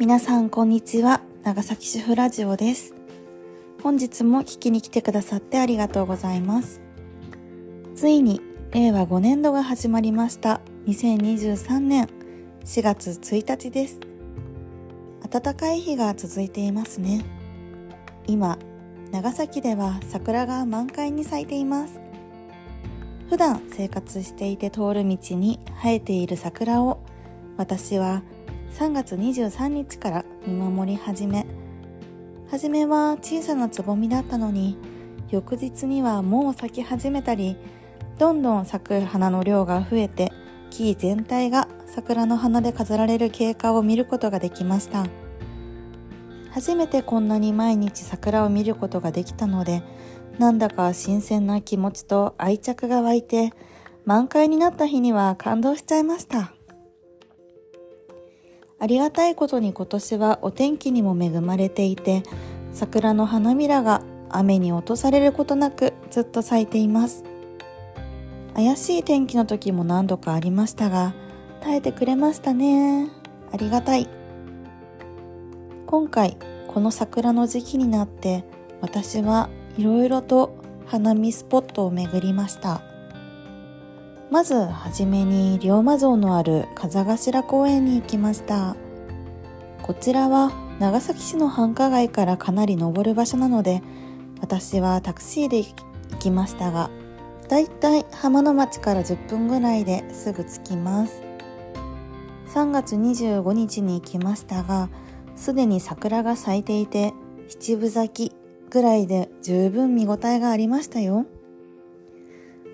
皆さんこんにちは。長崎主婦ラジオです。本日も聞きに来てくださってありがとうございます。ついに令和5年度が始まりました。2023年。4月1日です。暖かい日が続いていますね。今長崎では桜が満開に咲いています。普段生活していて通る道に生えている桜を私は3月23日から見守り始め。初めは小さなつぼみだったのに翌日にはもう咲き始めたりどんどん咲く花の量が増えて木全体が桜の花で飾られる経過を見ることができました。初めてこんなに毎日桜を見ることができたのでなんだか新鮮な気持ちと愛着が湧いて満開になった日には感動しちゃいました。ありがたいことに今年はお天気にも恵まれていて桜の花びらが雨に落とされることなくずっと咲いています。怪しい天気の時も何度かありましたが耐えてくれましたね。ありがたい。今回この桜の時期になって私はいろいろと花見スポットを巡りました。まずはじめに龍馬像のある風頭公園に行きました。こちらは長崎市の繁華街からかなり登る場所なので私はタクシーで行きましたがだいたい浜の町から10分ぐらいですぐ着きます。3月25日に行きましたがすでに桜が咲いていて七分咲きぐらいで十分見応えがありましたよ。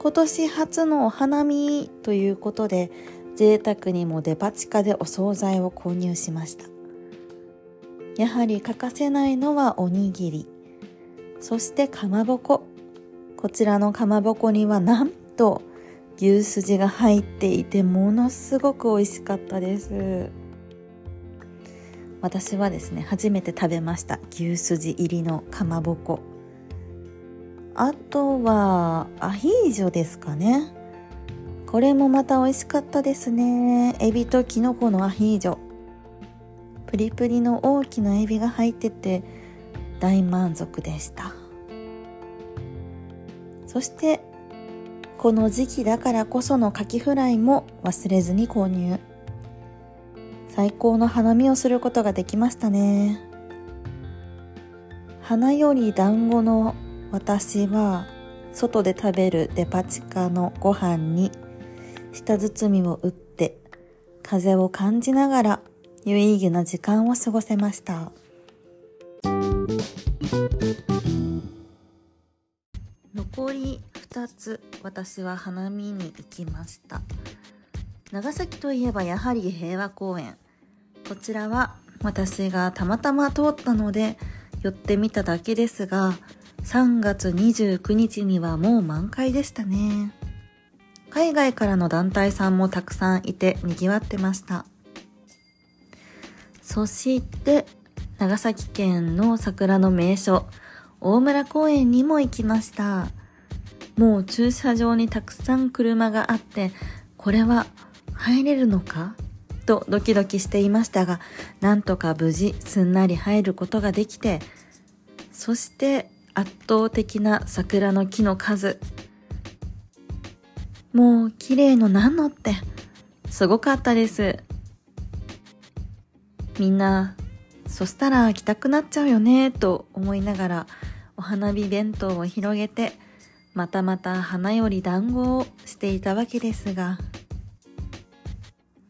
今年初のお花見ということで贅沢にもデパ地下でお惣菜を購入しました。やはり欠かせないのはおにぎり。そしてかまぼこ。こちらのかまぼこにはなんと牛すじが入っていてものすごく美味しかったです。私はですね初めて食べました牛すじ入りのかまぼこ。あとはアヒージョですかね。これもまた美味しかったですね。エビとキノコのアヒージョ。プリプリの大きなエビが入ってて大満足でした。そしてこの時期だからこそのカキフライも忘れずに購入。最高の花見をすることができましたね。花より団子の私は外で食べるデパ地下のご飯に舌包みを打って風を感じながら有意義な時間を過ごせました。残り2つ私は花見に行きました。長崎といえばやはり平和公園。こちらは私がたまたま通ったので寄ってみただけですが3月29日にはもう満開でしたね。海外からの団体さんもたくさんいて賑わってました。そして、長崎県の桜の名所、大村公園にも行きました。もう駐車場にたくさん車があって、これは入れるのか？とドキドキしていましたが、なんとか無事すんなり入ることができて、そして圧倒的な桜の木の数。もう綺麗のなんのって、すごかったです。みんな、そしたら来たくなっちゃうよね、と思いながら、お花火弁当を広げて、またまた花より団子をしていたわけですが、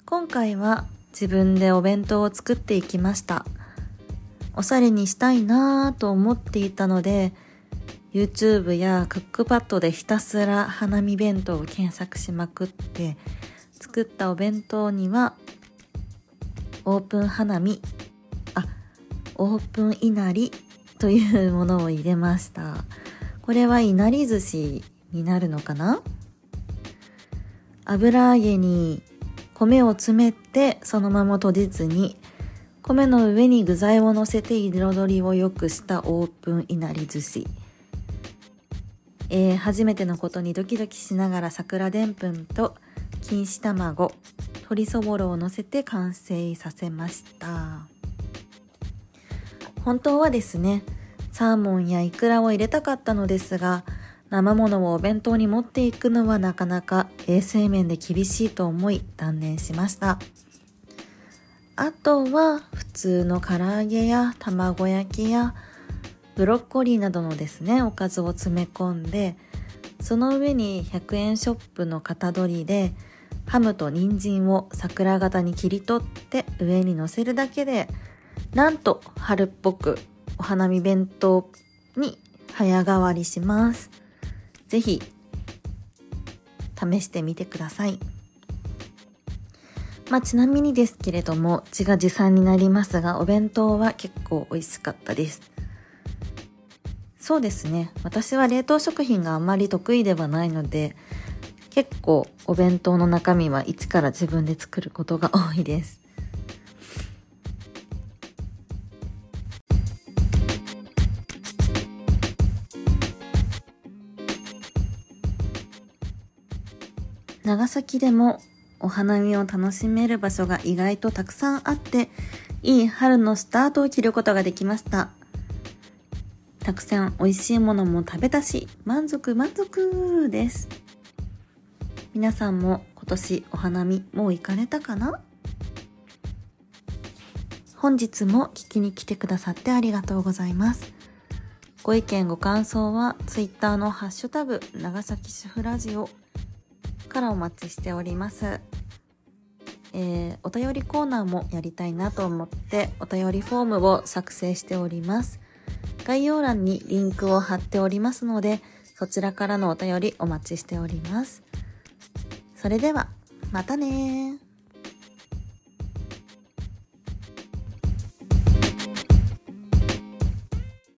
今回は自分でお弁当を作っていきました。おしゃれにしたいなぁと思っていたので YouTube やクックパッドでひたすら花見弁当を検索しまくって作ったお弁当にはオープン花見あオープンいなりというものを入れました。これはいなり寿司になるのかな？油揚げに米を詰めてそのまま閉じずに米の上に具材を乗せて彩りを良くしたオープンいなり寿司。えー、初めてのことにドキドキしながら桜でんぷんと錦糸卵、鶏そぼろを乗せて完成させました。本当はですね、サーモンやイクラを入れたかったのですが、生ものをお弁当に持っていくのはなかなか衛生面で厳しいと思い断念しました。あとは普通の唐揚げや卵焼きやブロッコリーなどのですね、おかずを詰め込んで、その上に100円ショップの型取りでハムと人参を桜型に切り取って上に乗せるだけでなんと春っぽくお花見弁当に早変わりします。ぜひ試してみてください。まあちなみにですけれども自画自賛になりますがお弁当は結構美味しかったです。そうですね。私は冷凍食品があんまり得意ではないので結構お弁当の中身は一から自分で作ることが多いです。長崎でもお花見を楽しめる場所が意外とたくさんあって、いい春のスタートを切ることができました。たくさん美味しいものも食べたし、満足満足です。皆さんも今年お花見もう行かれたかな？本日も聞きに来てくださってありがとうございます。ご意見ご感想は Twitter のハッシュタグ長崎主婦ラジオからお待ちしております。えー、お便りコーナーもやりたいなと思ってお便りフォームを作成しております。概要欄にリンクを貼っておりますので、そちらからのお便りお待ちしております。それでは、またね